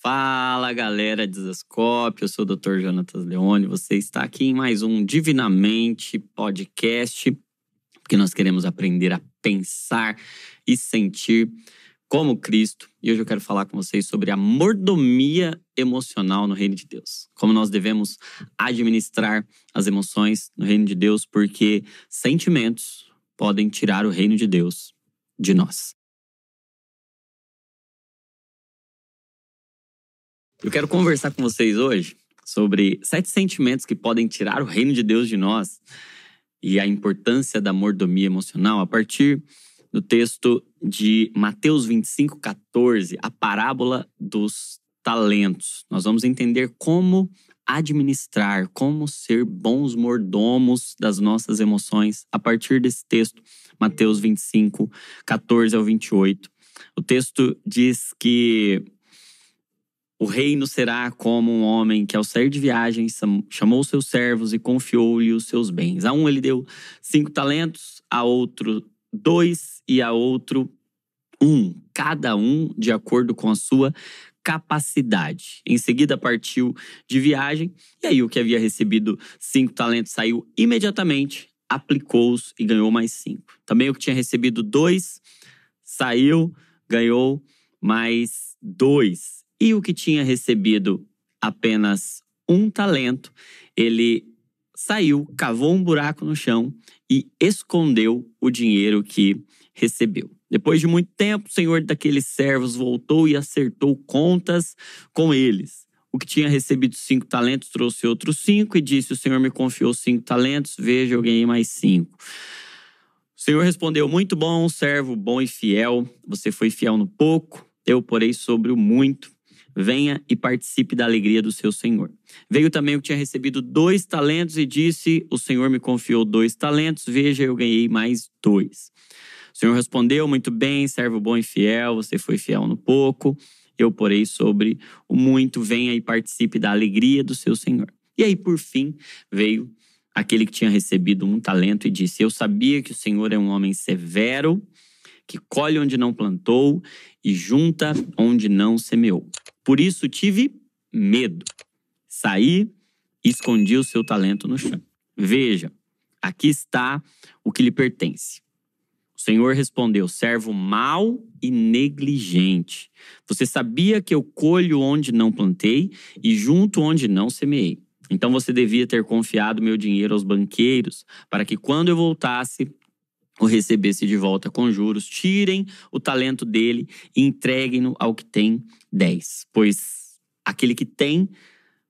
Fala galera de Zascope, eu sou o Dr. Jonatas Leone. Você está aqui em mais um Divinamente Podcast, porque nós queremos aprender a pensar e sentir como Cristo. E hoje eu quero falar com vocês sobre a mordomia emocional no reino de Deus. Como nós devemos administrar as emoções no reino de Deus, porque sentimentos podem tirar o reino de Deus de nós. Eu quero conversar com vocês hoje sobre sete sentimentos que podem tirar o reino de Deus de nós e a importância da mordomia emocional a partir do texto de Mateus 25, 14, a parábola dos talentos. Nós vamos entender como administrar, como ser bons mordomos das nossas emoções a partir desse texto, Mateus 25, 14 ao 28. O texto diz que o reino será como um homem que, ao sair de viagem, chamou seus servos e confiou-lhe os seus bens. A um ele deu cinco talentos, a outro dois e a outro um, cada um de acordo com a sua capacidade. Em seguida partiu de viagem, e aí o que havia recebido cinco talentos saiu imediatamente, aplicou-os e ganhou mais cinco. Também o que tinha recebido dois saiu, ganhou mais dois. E o que tinha recebido apenas um talento, ele saiu, cavou um buraco no chão e escondeu o dinheiro que recebeu. Depois de muito tempo, o senhor daqueles servos voltou e acertou contas com eles. O que tinha recebido cinco talentos trouxe outros cinco e disse: O senhor me confiou cinco talentos, veja, eu ganhei mais cinco. O senhor respondeu: Muito bom, servo bom e fiel. Você foi fiel no pouco, eu porei sobre o muito venha e participe da alegria do seu senhor. Veio também o que tinha recebido dois talentos e disse: O senhor me confiou dois talentos, veja, eu ganhei mais dois. O senhor respondeu: Muito bem, servo bom e fiel, você foi fiel no pouco, eu porei sobre o muito, venha e participe da alegria do seu senhor. E aí, por fim, veio aquele que tinha recebido um talento e disse: Eu sabia que o senhor é um homem severo que colhe onde não plantou e junta onde não semeou. Por isso tive medo. Saí e escondi o seu talento no chão. Veja, aqui está o que lhe pertence. O Senhor respondeu: servo mau e negligente. Você sabia que eu colho onde não plantei e junto onde não semeei. Então você devia ter confiado meu dinheiro aos banqueiros, para que quando eu voltasse, o recebesse de volta com juros, tirem o talento dele e entreguem-no ao que tem dez. Pois aquele que tem,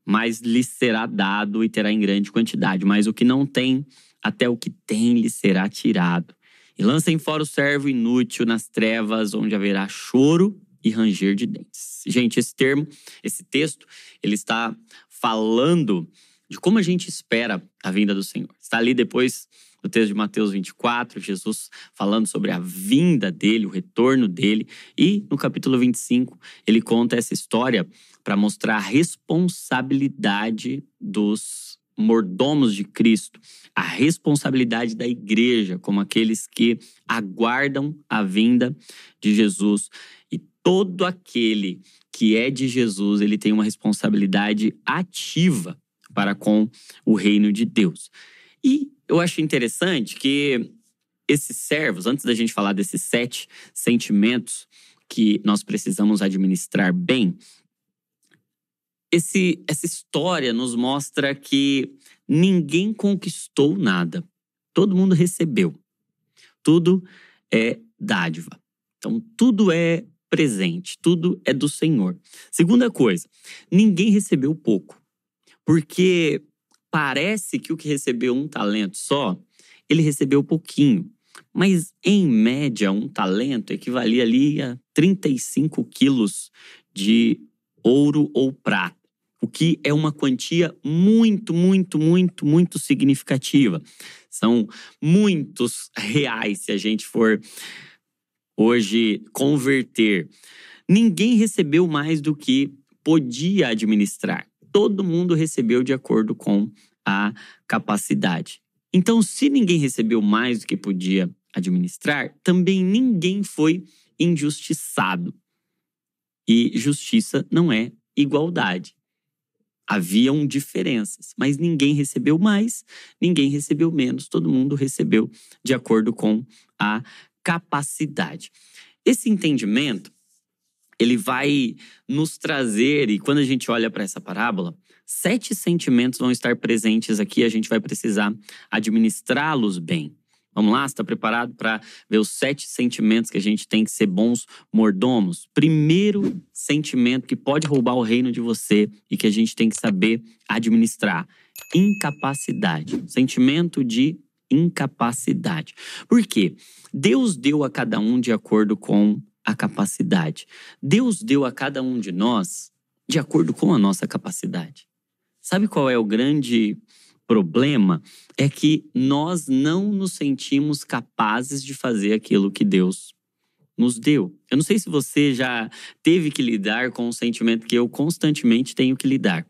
mais lhe será dado e terá em grande quantidade, mas o que não tem, até o que tem lhe será tirado. E lancem fora o servo inútil nas trevas, onde haverá choro e ranger de dentes. Gente, esse termo, esse texto, ele está falando de como a gente espera a vinda do Senhor. Está ali depois no texto de Mateus 24, Jesus falando sobre a vinda dele, o retorno dele. E no capítulo 25, ele conta essa história para mostrar a responsabilidade dos mordomos de Cristo, a responsabilidade da igreja, como aqueles que aguardam a vinda de Jesus. E todo aquele que é de Jesus, ele tem uma responsabilidade ativa para com o reino de Deus. E eu acho interessante que esses servos, antes da gente falar desses sete sentimentos que nós precisamos administrar bem, esse, essa história nos mostra que ninguém conquistou nada. Todo mundo recebeu. Tudo é dádiva. Então, tudo é presente, tudo é do Senhor. Segunda coisa, ninguém recebeu pouco. Porque parece que o que recebeu um talento só, ele recebeu pouquinho. Mas, em média, um talento equivalia ali a 35 quilos de ouro ou prata, o que é uma quantia muito, muito, muito, muito significativa. São muitos reais se a gente for hoje converter. Ninguém recebeu mais do que podia administrar todo mundo recebeu de acordo com a capacidade. Então, se ninguém recebeu mais do que podia administrar, também ninguém foi injustiçado. E justiça não é igualdade. Haviam diferenças, mas ninguém recebeu mais, ninguém recebeu menos, todo mundo recebeu de acordo com a capacidade. Esse entendimento, ele vai nos trazer, e quando a gente olha para essa parábola, sete sentimentos vão estar presentes aqui, a gente vai precisar administrá-los bem. Vamos lá? Está preparado para ver os sete sentimentos que a gente tem que ser bons mordomos? Primeiro sentimento que pode roubar o reino de você e que a gente tem que saber administrar: incapacidade. Sentimento de incapacidade. Por quê? Deus deu a cada um de acordo com a capacidade. Deus deu a cada um de nós de acordo com a nossa capacidade. Sabe qual é o grande problema é que nós não nos sentimos capazes de fazer aquilo que Deus nos deu. Eu não sei se você já teve que lidar com um sentimento que eu constantemente tenho que lidar.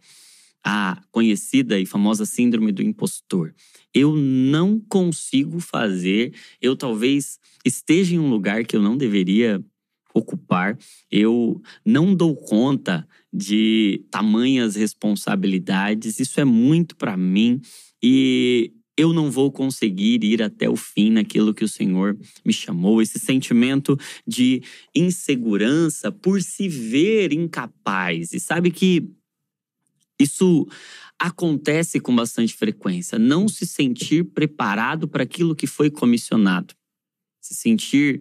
A conhecida e famosa síndrome do impostor. Eu não consigo fazer, eu talvez esteja em um lugar que eu não deveria ocupar, eu não dou conta de tamanhas responsabilidades, isso é muito para mim e eu não vou conseguir ir até o fim naquilo que o Senhor me chamou. Esse sentimento de insegurança por se ver incapaz. E sabe que isso acontece com bastante frequência. Não se sentir preparado para aquilo que foi comissionado. Se sentir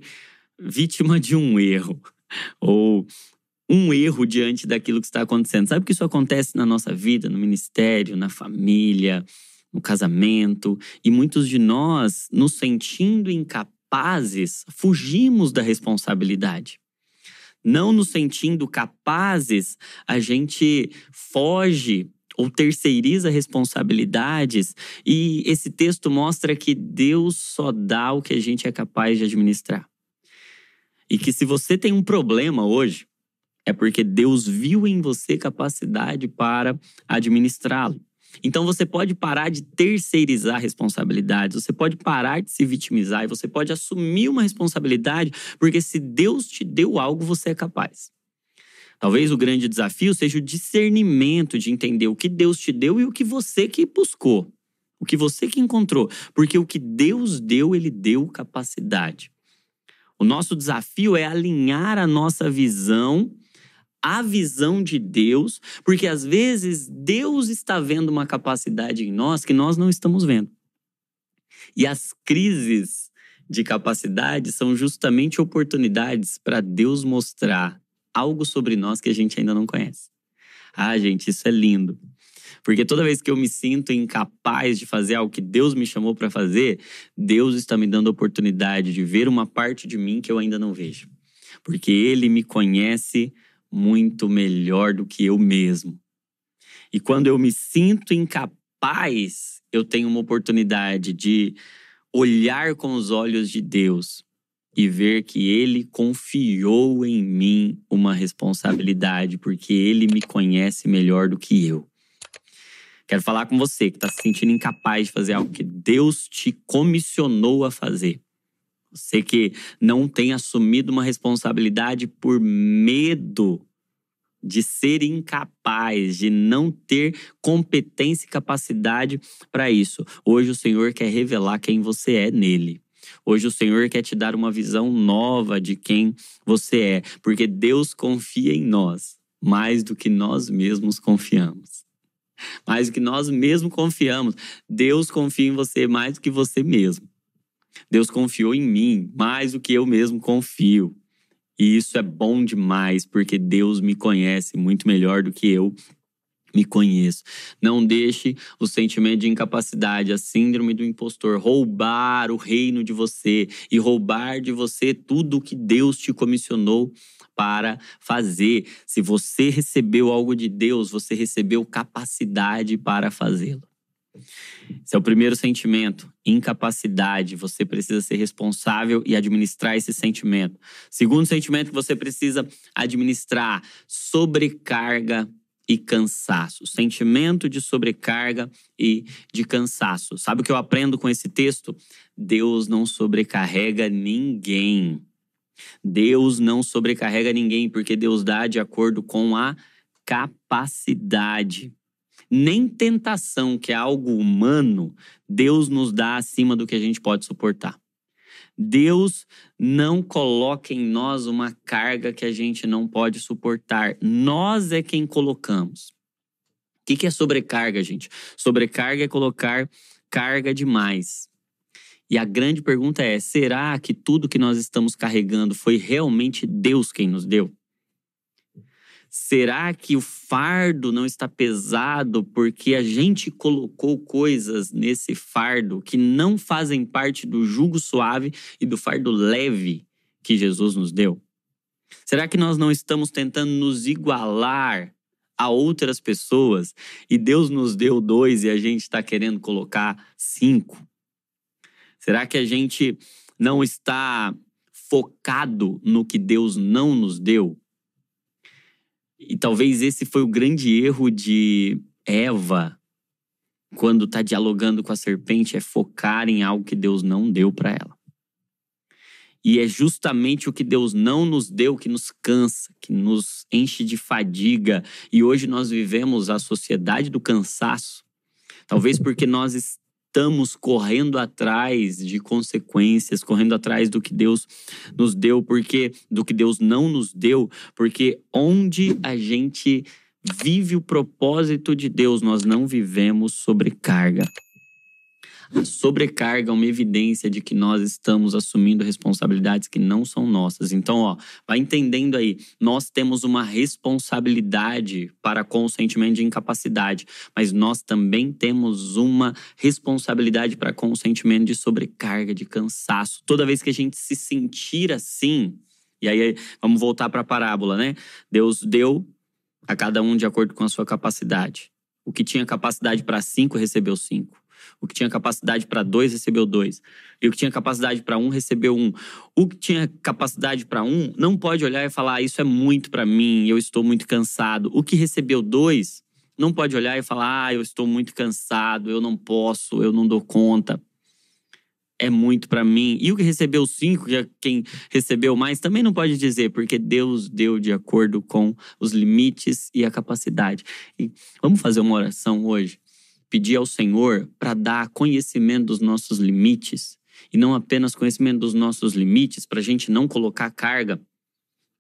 vítima de um erro. Ou um erro diante daquilo que está acontecendo. Sabe que isso acontece na nossa vida, no ministério, na família, no casamento, e muitos de nós, nos sentindo incapazes, fugimos da responsabilidade. Não nos sentindo capazes, a gente foge ou terceiriza responsabilidades, e esse texto mostra que Deus só dá o que a gente é capaz de administrar. E que se você tem um problema hoje, é porque Deus viu em você capacidade para administrá-lo. Então você pode parar de terceirizar responsabilidades, você pode parar de se vitimizar e você pode assumir uma responsabilidade, porque se Deus te deu algo, você é capaz. Talvez o grande desafio seja o discernimento de entender o que Deus te deu e o que você que buscou, o que você que encontrou, porque o que Deus deu, ele deu capacidade. O nosso desafio é alinhar a nossa visão a visão de Deus, porque às vezes Deus está vendo uma capacidade em nós que nós não estamos vendo. E as crises de capacidade são justamente oportunidades para Deus mostrar algo sobre nós que a gente ainda não conhece. Ah, gente, isso é lindo. Porque toda vez que eu me sinto incapaz de fazer algo que Deus me chamou para fazer, Deus está me dando a oportunidade de ver uma parte de mim que eu ainda não vejo. Porque Ele me conhece muito melhor do que eu mesmo. E quando eu me sinto incapaz, eu tenho uma oportunidade de olhar com os olhos de Deus e ver que Ele confiou em mim uma responsabilidade, porque Ele me conhece melhor do que eu. Quero falar com você que está se sentindo incapaz de fazer algo que Deus te comissionou a fazer. Você que não tem assumido uma responsabilidade por medo de ser incapaz, de não ter competência e capacidade para isso. Hoje o Senhor quer revelar quem você é nele. Hoje o Senhor quer te dar uma visão nova de quem você é, porque Deus confia em nós mais do que nós mesmos confiamos. Mais do que nós mesmos confiamos. Deus confia em você mais do que você mesmo. Deus confiou em mim mais do que eu mesmo confio. E isso é bom demais, porque Deus me conhece muito melhor do que eu me conheço. Não deixe o sentimento de incapacidade, a síndrome do impostor, roubar o reino de você e roubar de você tudo o que Deus te comissionou para fazer. Se você recebeu algo de Deus, você recebeu capacidade para fazê-lo. Esse é o primeiro sentimento, incapacidade. Você precisa ser responsável e administrar esse sentimento. Segundo sentimento que você precisa administrar, sobrecarga e cansaço. Sentimento de sobrecarga e de cansaço. Sabe o que eu aprendo com esse texto? Deus não sobrecarrega ninguém. Deus não sobrecarrega ninguém, porque Deus dá de acordo com a capacidade. Nem tentação, que é algo humano, Deus nos dá acima do que a gente pode suportar. Deus não coloca em nós uma carga que a gente não pode suportar. Nós é quem colocamos. O que é sobrecarga, gente? Sobrecarga é colocar carga demais. E a grande pergunta é: será que tudo que nós estamos carregando foi realmente Deus quem nos deu? Será que o fardo não está pesado porque a gente colocou coisas nesse fardo que não fazem parte do jugo suave e do fardo leve que Jesus nos deu? Será que nós não estamos tentando nos igualar a outras pessoas e Deus nos deu dois e a gente está querendo colocar cinco? Será que a gente não está focado no que Deus não nos deu? E talvez esse foi o grande erro de Eva quando está dialogando com a serpente, é focar em algo que Deus não deu para ela. E é justamente o que Deus não nos deu que nos cansa, que nos enche de fadiga. E hoje nós vivemos a sociedade do cansaço. Talvez porque nós estamos correndo atrás de consequências, correndo atrás do que Deus nos deu, porque do que Deus não nos deu, porque onde a gente vive o propósito de Deus, nós não vivemos sobrecarga. A sobrecarga é uma evidência de que nós estamos assumindo responsabilidades que não são nossas. Então, ó, vai entendendo aí, nós temos uma responsabilidade para com o sentimento de incapacidade, mas nós também temos uma responsabilidade para com o sentimento de sobrecarga, de cansaço. Toda vez que a gente se sentir assim, e aí vamos voltar para a parábola, né? Deus deu a cada um de acordo com a sua capacidade. O que tinha capacidade para cinco recebeu cinco. O que tinha capacidade para dois recebeu dois. E o que tinha capacidade para um recebeu um. O que tinha capacidade para um não pode olhar e falar: ah, Isso é muito para mim, eu estou muito cansado. O que recebeu dois não pode olhar e falar: Ah, eu estou muito cansado, eu não posso, eu não dou conta. É muito para mim. E o que recebeu cinco, que é quem recebeu mais, também não pode dizer, porque Deus deu de acordo com os limites e a capacidade. E vamos fazer uma oração hoje pedir ao Senhor para dar conhecimento dos nossos limites e não apenas conhecimento dos nossos limites, para a gente não colocar carga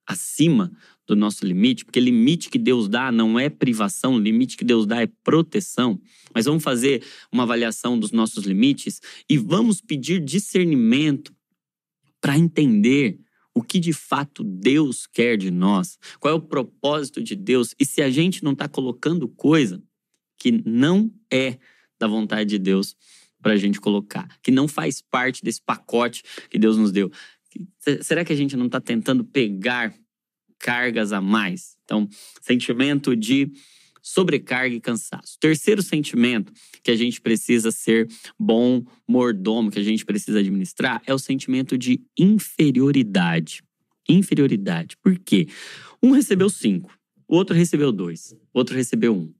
acima do nosso limite, porque limite que Deus dá não é privação, limite que Deus dá é proteção. Mas vamos fazer uma avaliação dos nossos limites e vamos pedir discernimento para entender o que de fato Deus quer de nós, qual é o propósito de Deus e se a gente não está colocando coisa que não é da vontade de Deus para a gente colocar, que não faz parte desse pacote que Deus nos deu. Será que a gente não está tentando pegar cargas a mais? Então, sentimento de sobrecarga e cansaço. Terceiro sentimento que a gente precisa ser bom mordomo, que a gente precisa administrar, é o sentimento de inferioridade. Inferioridade. Por quê? Um recebeu cinco, o outro recebeu dois, o outro recebeu um.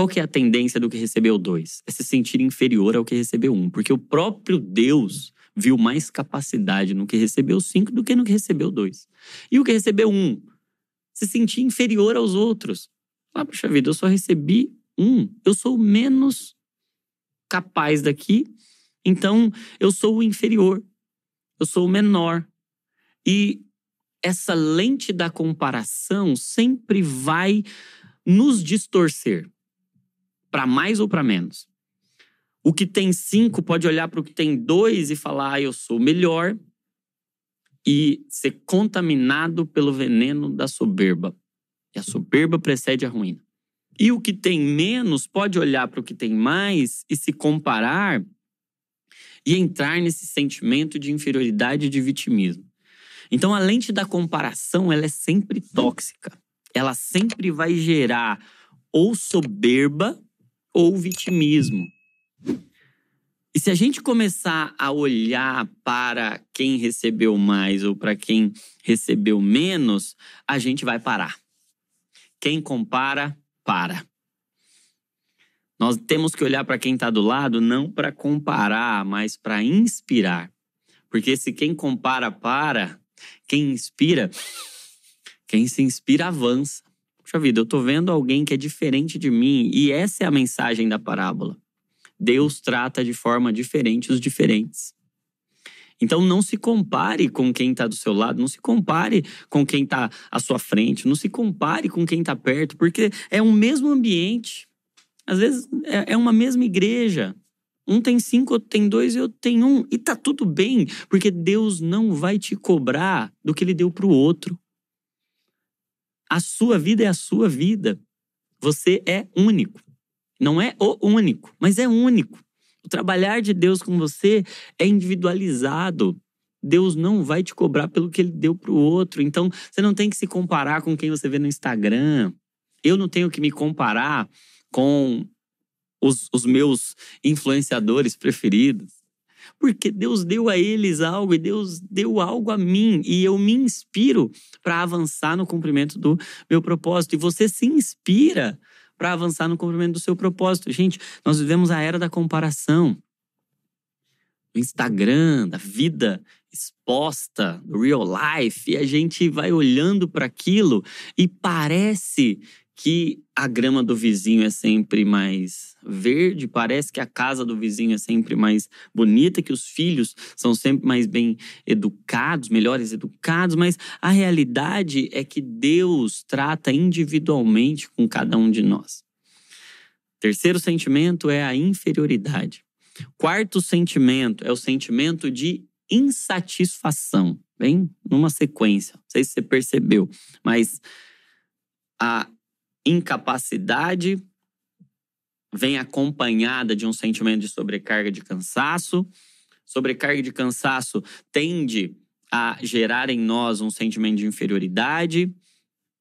Qual que é a tendência do que recebeu dois? É se sentir inferior ao que recebeu um, porque o próprio Deus viu mais capacidade no que recebeu cinco do que no que recebeu dois. E o que recebeu um? Se sentir inferior aos outros. Ah, puxa vida, eu só recebi um. Eu sou menos capaz daqui, então eu sou o inferior. Eu sou o menor. E essa lente da comparação sempre vai nos distorcer para mais ou para menos. O que tem cinco pode olhar para o que tem dois e falar, ah, eu sou melhor, e ser contaminado pelo veneno da soberba. E a soberba precede a ruína. E o que tem menos pode olhar para o que tem mais e se comparar e entrar nesse sentimento de inferioridade e de vitimismo. Então, a lente da comparação, ela é sempre tóxica. Ela sempre vai gerar ou soberba ou vitimismo. E se a gente começar a olhar para quem recebeu mais ou para quem recebeu menos, a gente vai parar. Quem compara, para. Nós temos que olhar para quem está do lado não para comparar, mas para inspirar. Porque se quem compara para, Quem inspira, quem se inspira avança. Puxa vida, eu tô vendo alguém que é diferente de mim e essa é a mensagem da parábola. Deus trata de forma diferente os diferentes. Então não se compare com quem está do seu lado, não se compare com quem está à sua frente, não se compare com quem está perto, porque é um mesmo ambiente. Às vezes é, é uma mesma igreja. Um tem cinco, outro tem dois e outro tem um. E tá tudo bem, porque Deus não vai te cobrar do que ele deu para o outro. A sua vida é a sua vida. Você é único. Não é o único, mas é único. O trabalhar de Deus com você é individualizado. Deus não vai te cobrar pelo que ele deu para o outro. Então, você não tem que se comparar com quem você vê no Instagram. Eu não tenho que me comparar com os, os meus influenciadores preferidos. Porque Deus deu a eles algo e Deus deu algo a mim. E eu me inspiro para avançar no cumprimento do meu propósito. E você se inspira para avançar no cumprimento do seu propósito. Gente, nós vivemos a era da comparação. Do Instagram, da vida exposta, do real life, e a gente vai olhando para aquilo e parece que a grama do vizinho é sempre mais verde, parece que a casa do vizinho é sempre mais bonita, que os filhos são sempre mais bem educados, melhores educados, mas a realidade é que Deus trata individualmente com cada um de nós. Terceiro sentimento é a inferioridade. Quarto sentimento é o sentimento de insatisfação. Vem numa sequência, não sei se você percebeu, mas a incapacidade vem acompanhada de um sentimento de sobrecarga de cansaço. Sobrecarga de cansaço tende a gerar em nós um sentimento de inferioridade.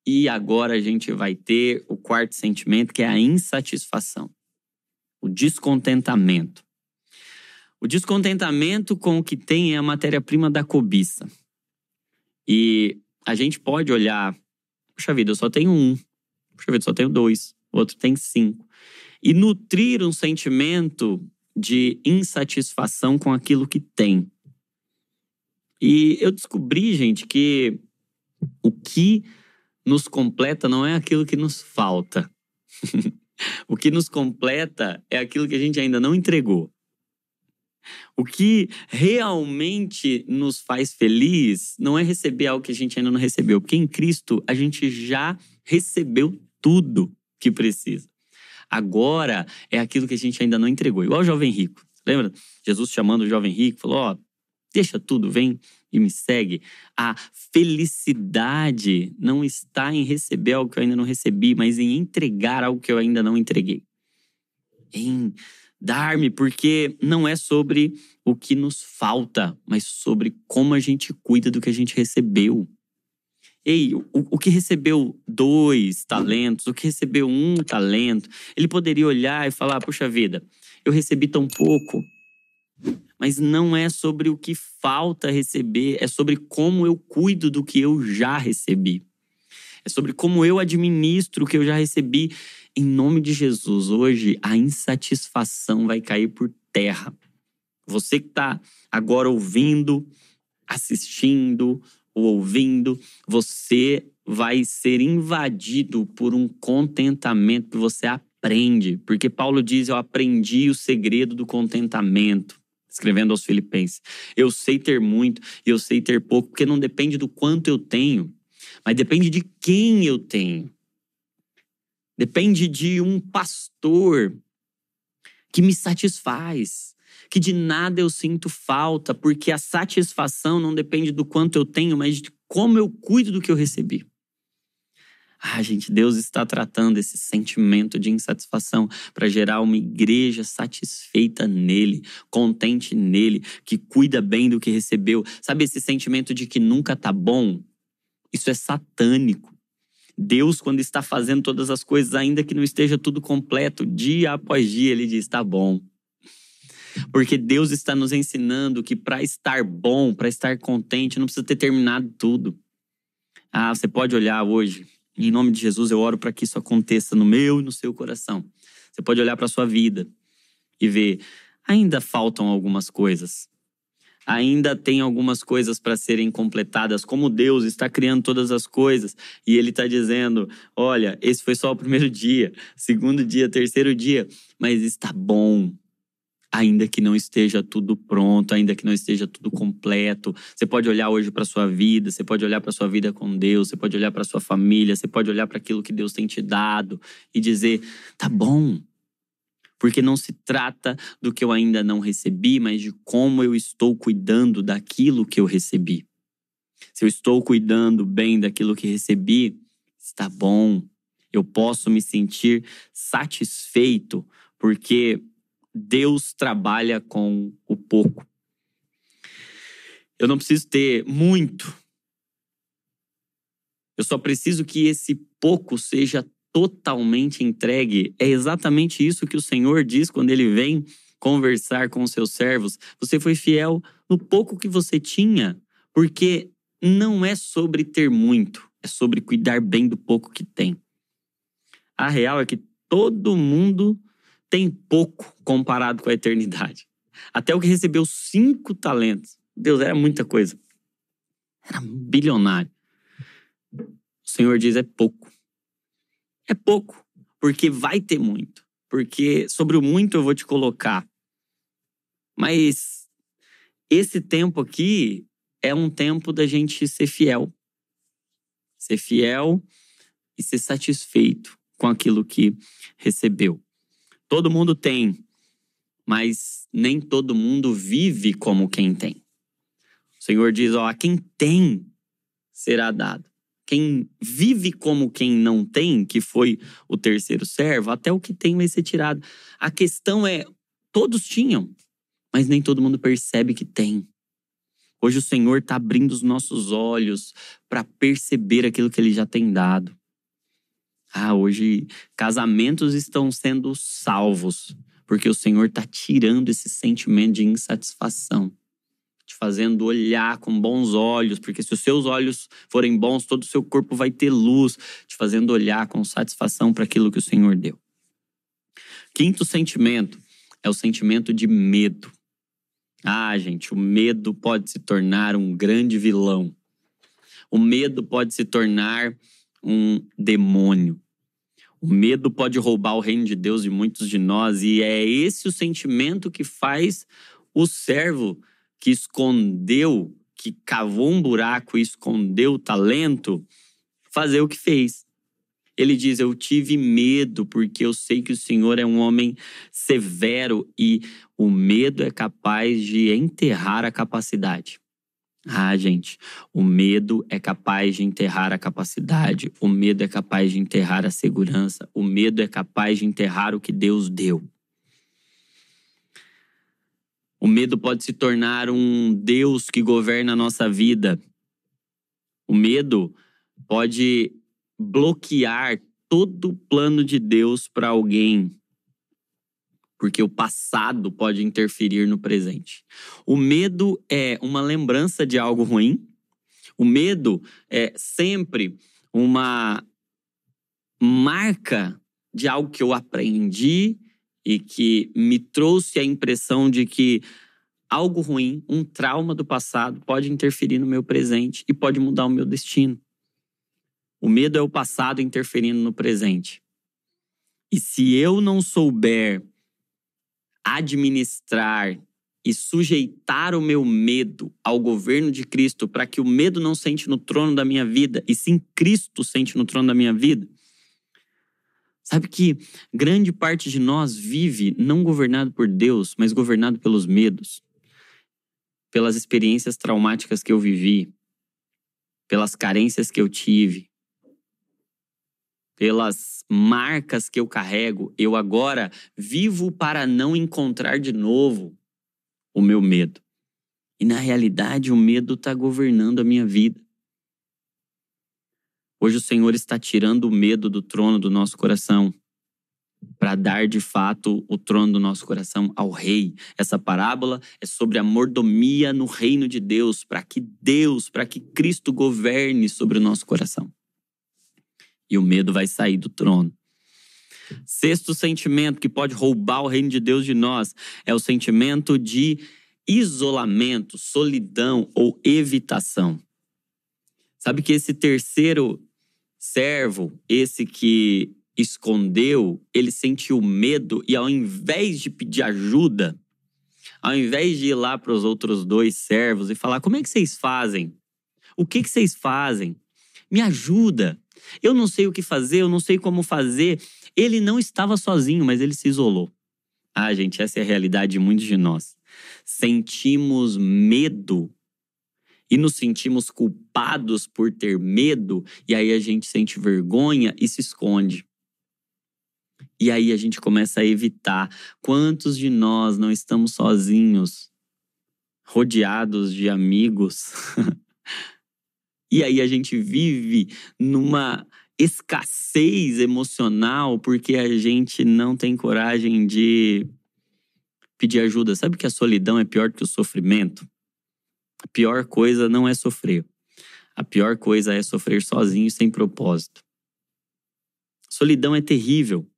E agora a gente vai ter o quarto sentimento, que é a insatisfação, o descontentamento. O descontentamento com o que tem é a matéria-prima da cobiça. E a gente pode olhar, puxa vida, eu só tenho um. Puxa vida, só tenho dois, o outro tem cinco. E nutrir um sentimento de insatisfação com aquilo que tem. E eu descobri, gente, que o que nos completa não é aquilo que nos falta. o que nos completa é aquilo que a gente ainda não entregou. O que realmente nos faz feliz não é receber algo que a gente ainda não recebeu, porque em Cristo a gente já recebeu tudo que precisa. Agora é aquilo que a gente ainda não entregou. Igual o jovem rico. Lembra? Jesus chamando o jovem rico, falou: Ó, oh, deixa tudo, vem e me segue. A felicidade não está em receber algo que eu ainda não recebi, mas em entregar algo que eu ainda não entreguei. Em dar-me, porque não é sobre o que nos falta, mas sobre como a gente cuida do que a gente recebeu. Ei, o, o que recebeu dois talentos, o que recebeu um talento, ele poderia olhar e falar: puxa vida, eu recebi tão pouco. Mas não é sobre o que falta receber, é sobre como eu cuido do que eu já recebi. É sobre como eu administro o que eu já recebi. Em nome de Jesus, hoje a insatisfação vai cair por terra. Você que está agora ouvindo, assistindo, ouvindo, você vai ser invadido por um contentamento que você aprende. Porque Paulo diz: Eu aprendi o segredo do contentamento. Escrevendo aos Filipenses. Eu sei ter muito e eu sei ter pouco, porque não depende do quanto eu tenho, mas depende de quem eu tenho. Depende de um pastor que me satisfaz que de nada eu sinto falta, porque a satisfação não depende do quanto eu tenho, mas de como eu cuido do que eu recebi. Ah, gente, Deus está tratando esse sentimento de insatisfação para gerar uma igreja satisfeita nele, contente nele, que cuida bem do que recebeu. Sabe esse sentimento de que nunca tá bom? Isso é satânico. Deus, quando está fazendo todas as coisas, ainda que não esteja tudo completo, dia após dia, ele diz: tá bom. Porque Deus está nos ensinando que para estar bom, para estar contente, não precisa ter terminado tudo. Ah, você pode olhar hoje, em nome de Jesus, eu oro para que isso aconteça no meu e no seu coração. Você pode olhar para a sua vida e ver, ainda faltam algumas coisas. ainda tem algumas coisas para serem completadas, como Deus está criando todas as coisas e Ele está dizendo: olha, esse foi só o primeiro dia, segundo dia, terceiro dia, mas está bom. Ainda que não esteja tudo pronto, ainda que não esteja tudo completo, você pode olhar hoje para sua vida, você pode olhar para sua vida com Deus, você pode olhar para sua família, você pode olhar para aquilo que Deus tem te dado e dizer: tá bom, porque não se trata do que eu ainda não recebi, mas de como eu estou cuidando daquilo que eu recebi. Se eu estou cuidando bem daquilo que recebi, está bom. Eu posso me sentir satisfeito, porque Deus trabalha com o pouco. Eu não preciso ter muito. Eu só preciso que esse pouco seja totalmente entregue. É exatamente isso que o Senhor diz quando ele vem conversar com os seus servos. Você foi fiel no pouco que você tinha, porque não é sobre ter muito, é sobre cuidar bem do pouco que tem. A real é que todo mundo tem pouco comparado com a eternidade. Até o que recebeu cinco talentos. Deus, era muita coisa. Era bilionário. O Senhor diz: é pouco é pouco, porque vai ter muito. Porque sobre o muito eu vou te colocar. Mas esse tempo aqui é um tempo da gente ser fiel. Ser fiel e ser satisfeito com aquilo que recebeu. Todo mundo tem, mas nem todo mundo vive como quem tem. O Senhor diz: ó, a quem tem será dado quem vive como quem não tem, que foi o terceiro servo, até o que tem vai ser tirado. A questão é: todos tinham, mas nem todo mundo percebe que tem. Hoje o Senhor está abrindo os nossos olhos para perceber aquilo que Ele já tem dado. Ah, hoje casamentos estão sendo salvos, porque o Senhor está tirando esse sentimento de insatisfação te fazendo olhar com bons olhos, porque se os seus olhos forem bons, todo o seu corpo vai ter luz, te fazendo olhar com satisfação para aquilo que o Senhor deu. Quinto sentimento é o sentimento de medo. Ah, gente, o medo pode se tornar um grande vilão. O medo pode se tornar um demônio. O medo pode roubar o reino de Deus de muitos de nós, e é esse o sentimento que faz o servo que escondeu, que cavou um buraco e escondeu o talento, fazer o que fez. Ele diz: Eu tive medo, porque eu sei que o Senhor é um homem severo e o medo é capaz de enterrar a capacidade. Ah, gente, o medo é capaz de enterrar a capacidade, o medo é capaz de enterrar a segurança, o medo é capaz de enterrar o que Deus deu. O medo pode se tornar um Deus que governa a nossa vida. O medo pode bloquear todo o plano de Deus para alguém, porque o passado pode interferir no presente. O medo é uma lembrança de algo ruim. O medo é sempre uma marca de algo que eu aprendi e que me trouxe a impressão de que algo ruim, um trauma do passado, pode interferir no meu presente e pode mudar o meu destino. O medo é o passado interferindo no presente. E se eu não souber administrar e sujeitar o meu medo ao governo de Cristo para que o medo não sente no trono da minha vida e sim Cristo sente no trono da minha vida, Sabe que grande parte de nós vive não governado por Deus, mas governado pelos medos, pelas experiências traumáticas que eu vivi, pelas carências que eu tive, pelas marcas que eu carrego. Eu agora vivo para não encontrar de novo o meu medo. E na realidade, o medo está governando a minha vida. Hoje o Senhor está tirando o medo do trono do nosso coração para dar de fato o trono do nosso coração ao rei. Essa parábola é sobre a mordomia no reino de Deus, para que Deus, para que Cristo governe sobre o nosso coração. E o medo vai sair do trono. Sexto sentimento que pode roubar o reino de Deus de nós é o sentimento de isolamento, solidão ou evitação. Sabe que esse terceiro servo, esse que escondeu, ele sentiu medo e ao invés de pedir ajuda, ao invés de ir lá para os outros dois servos e falar: como é que vocês fazem? O que, que vocês fazem? Me ajuda. Eu não sei o que fazer, eu não sei como fazer. Ele não estava sozinho, mas ele se isolou. Ah, gente, essa é a realidade de muitos de nós. Sentimos medo e nos sentimos culpados por ter medo, e aí a gente sente vergonha e se esconde. E aí a gente começa a evitar. Quantos de nós não estamos sozinhos, rodeados de amigos? e aí a gente vive numa escassez emocional porque a gente não tem coragem de pedir ajuda. Sabe que a solidão é pior que o sofrimento? A pior coisa não é sofrer. A pior coisa é sofrer sozinho sem propósito. Solidão é terrível.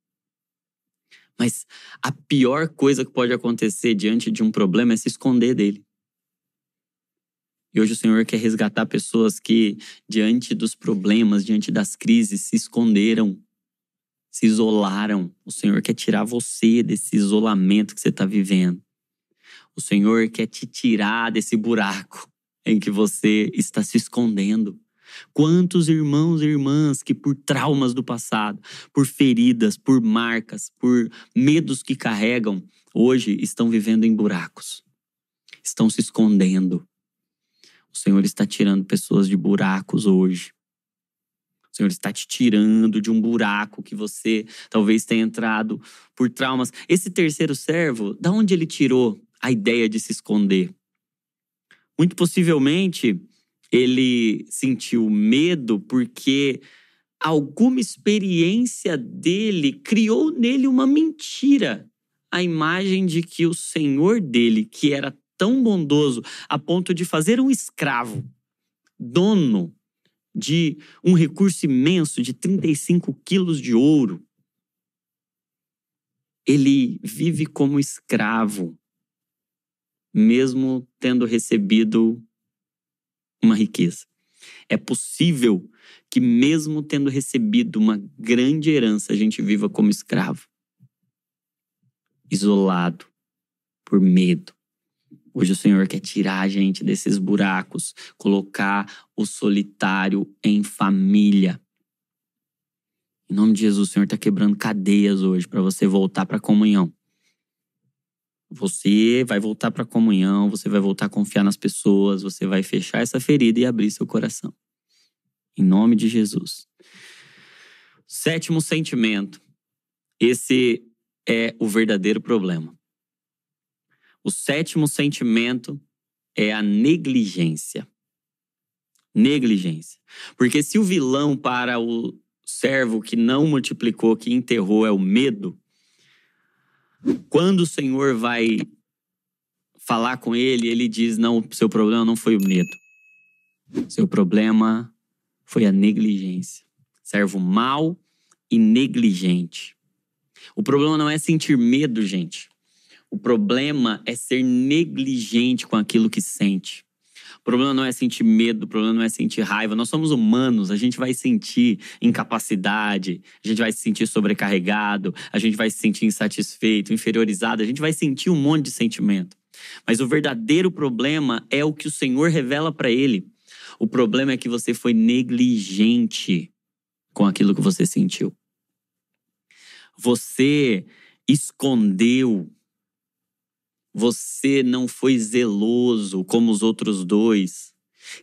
Mas a pior coisa que pode acontecer diante de um problema é se esconder dele. E hoje o Senhor quer resgatar pessoas que, diante dos problemas, diante das crises, se esconderam, se isolaram. O Senhor quer tirar você desse isolamento que você está vivendo. O Senhor quer te tirar desse buraco em que você está se escondendo. Quantos irmãos e irmãs que, por traumas do passado, por feridas, por marcas, por medos que carregam, hoje estão vivendo em buracos, estão se escondendo. O Senhor está tirando pessoas de buracos hoje. O Senhor está te tirando de um buraco que você talvez tenha entrado por traumas. Esse terceiro servo, da onde ele tirou a ideia de se esconder? Muito possivelmente ele sentiu medo porque alguma experiência dele criou nele uma mentira. A imagem de que o Senhor dele, que era tão bondoso a ponto de fazer um escravo, dono de um recurso imenso de 35 quilos de ouro, ele vive como escravo, mesmo tendo recebido uma riqueza. É possível que, mesmo tendo recebido uma grande herança, a gente viva como escravo, isolado, por medo. Hoje o Senhor quer tirar a gente desses buracos, colocar o solitário em família. Em nome de Jesus, o Senhor está quebrando cadeias hoje para você voltar para a comunhão. Você vai voltar para a comunhão, você vai voltar a confiar nas pessoas, você vai fechar essa ferida e abrir seu coração. Em nome de Jesus. Sétimo sentimento. Esse é o verdadeiro problema. O sétimo sentimento é a negligência. Negligência. Porque se o vilão para o servo que não multiplicou, que enterrou, é o medo, quando o Senhor vai falar com ele, ele diz: Não, seu problema não foi o medo. Seu problema foi a negligência. Servo mau e negligente. O problema não é sentir medo, gente. O problema é ser negligente com aquilo que sente. O problema não é sentir medo, o problema não é sentir raiva. Nós somos humanos, a gente vai sentir incapacidade, a gente vai se sentir sobrecarregado, a gente vai se sentir insatisfeito, inferiorizado, a gente vai sentir um monte de sentimento. Mas o verdadeiro problema é o que o Senhor revela para ele. O problema é que você foi negligente com aquilo que você sentiu. Você escondeu você não foi zeloso como os outros dois,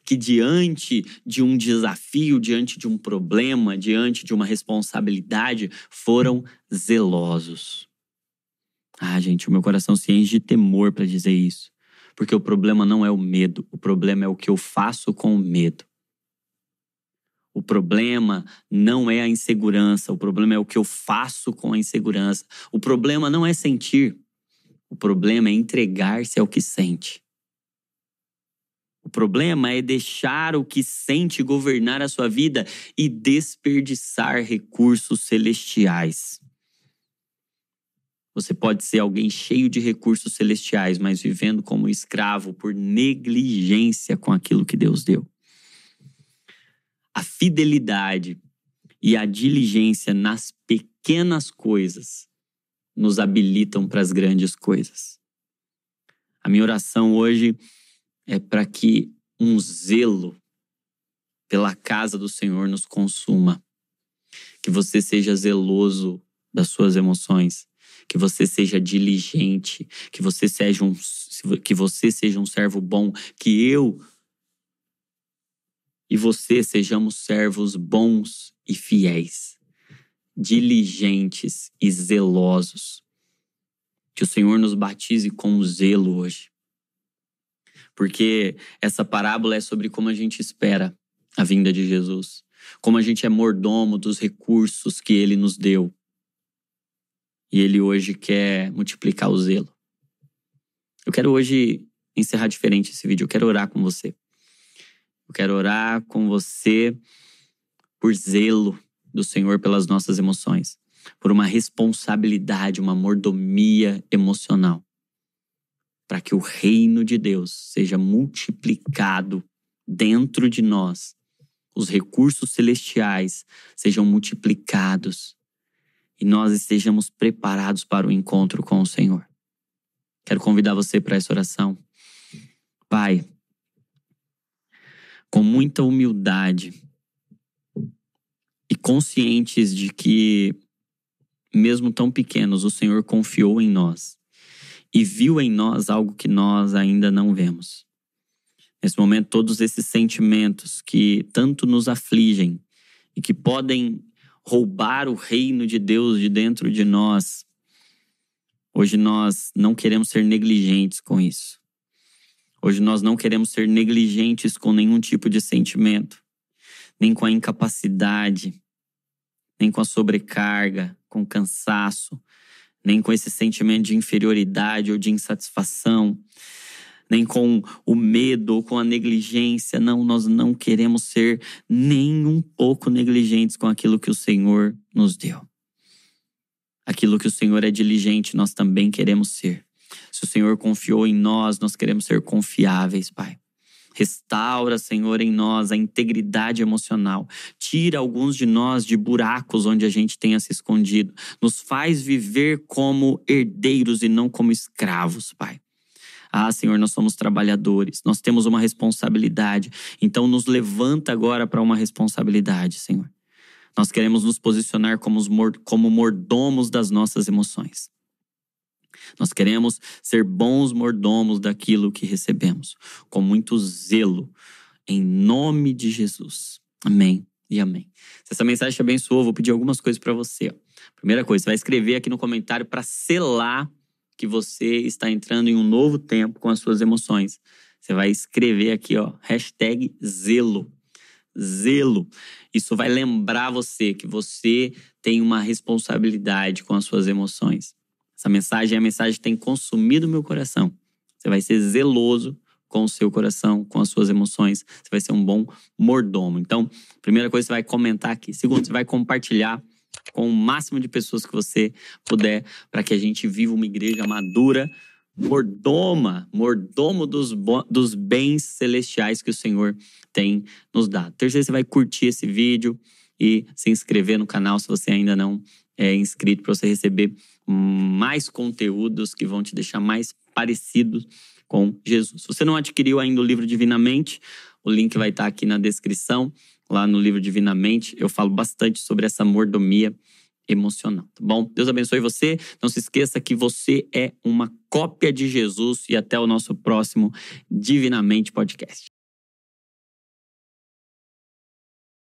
que diante de um desafio, diante de um problema, diante de uma responsabilidade, foram zelosos. Ah, gente, o meu coração se enche de temor para dizer isso. Porque o problema não é o medo, o problema é o que eu faço com o medo. O problema não é a insegurança, o problema é o que eu faço com a insegurança. O problema não é sentir, o problema é entregar-se ao que sente. O problema é deixar o que sente governar a sua vida e desperdiçar recursos celestiais. Você pode ser alguém cheio de recursos celestiais, mas vivendo como escravo por negligência com aquilo que Deus deu. A fidelidade e a diligência nas pequenas coisas nos habilitam para as grandes coisas. A minha oração hoje é para que um zelo pela casa do Senhor nos consuma. Que você seja zeloso das suas emoções, que você seja diligente, que você seja um que você seja um servo bom, que eu e você sejamos servos bons e fiéis, diligentes e zelosos. Que o Senhor nos batize com zelo hoje. Porque essa parábola é sobre como a gente espera a vinda de Jesus, como a gente é mordomo dos recursos que ele nos deu. E ele hoje quer multiplicar o zelo. Eu quero hoje encerrar diferente esse vídeo, eu quero orar com você. Eu quero orar com você por zelo do Senhor pelas nossas emoções, por uma responsabilidade, uma mordomia emocional, para que o reino de Deus seja multiplicado dentro de nós, os recursos celestiais sejam multiplicados e nós estejamos preparados para o encontro com o Senhor. Quero convidar você para essa oração. Pai, com muita humildade, conscientes de que, mesmo tão pequenos, o Senhor confiou em nós e viu em nós algo que nós ainda não vemos. Nesse momento, todos esses sentimentos que tanto nos afligem e que podem roubar o reino de Deus de dentro de nós, hoje nós não queremos ser negligentes com isso. Hoje nós não queremos ser negligentes com nenhum tipo de sentimento nem com a incapacidade, nem com a sobrecarga, com o cansaço, nem com esse sentimento de inferioridade ou de insatisfação, nem com o medo ou com a negligência. Não, nós não queremos ser nem um pouco negligentes com aquilo que o Senhor nos deu. Aquilo que o Senhor é diligente, nós também queremos ser. Se o Senhor confiou em nós, nós queremos ser confiáveis, Pai. Restaura, Senhor, em nós a integridade emocional. Tira alguns de nós de buracos onde a gente tenha se escondido. Nos faz viver como herdeiros e não como escravos, Pai. Ah, Senhor, nós somos trabalhadores, nós temos uma responsabilidade. Então, nos levanta agora para uma responsabilidade, Senhor. Nós queremos nos posicionar como, como mordomos das nossas emoções. Nós queremos ser bons mordomos daquilo que recebemos, com muito zelo, em nome de Jesus. Amém e amém. Se essa mensagem te abençoou, vou pedir algumas coisas para você. Primeira coisa, você vai escrever aqui no comentário para selar que você está entrando em um novo tempo com as suas emoções. Você vai escrever aqui, ó, hashtag zelo. Zelo. Isso vai lembrar você que você tem uma responsabilidade com as suas emoções. Essa mensagem é a mensagem que tem consumido meu coração. Você vai ser zeloso com o seu coração, com as suas emoções. Você vai ser um bom mordomo. Então, primeira coisa, você vai comentar aqui. Segundo, você vai compartilhar com o máximo de pessoas que você puder, para que a gente viva uma igreja madura, mordoma, mordomo dos, dos bens celestiais que o Senhor tem nos dado. Terceiro, você vai curtir esse vídeo e se inscrever no canal se você ainda não é inscrito, para você receber mais conteúdos que vão te deixar mais parecido com Jesus. Se você não adquiriu ainda o livro Divinamente, o link vai estar aqui na descrição. Lá no livro Divinamente, eu falo bastante sobre essa mordomia emocional, tá bom? Deus abençoe você. Não se esqueça que você é uma cópia de Jesus e até o nosso próximo Divinamente Podcast.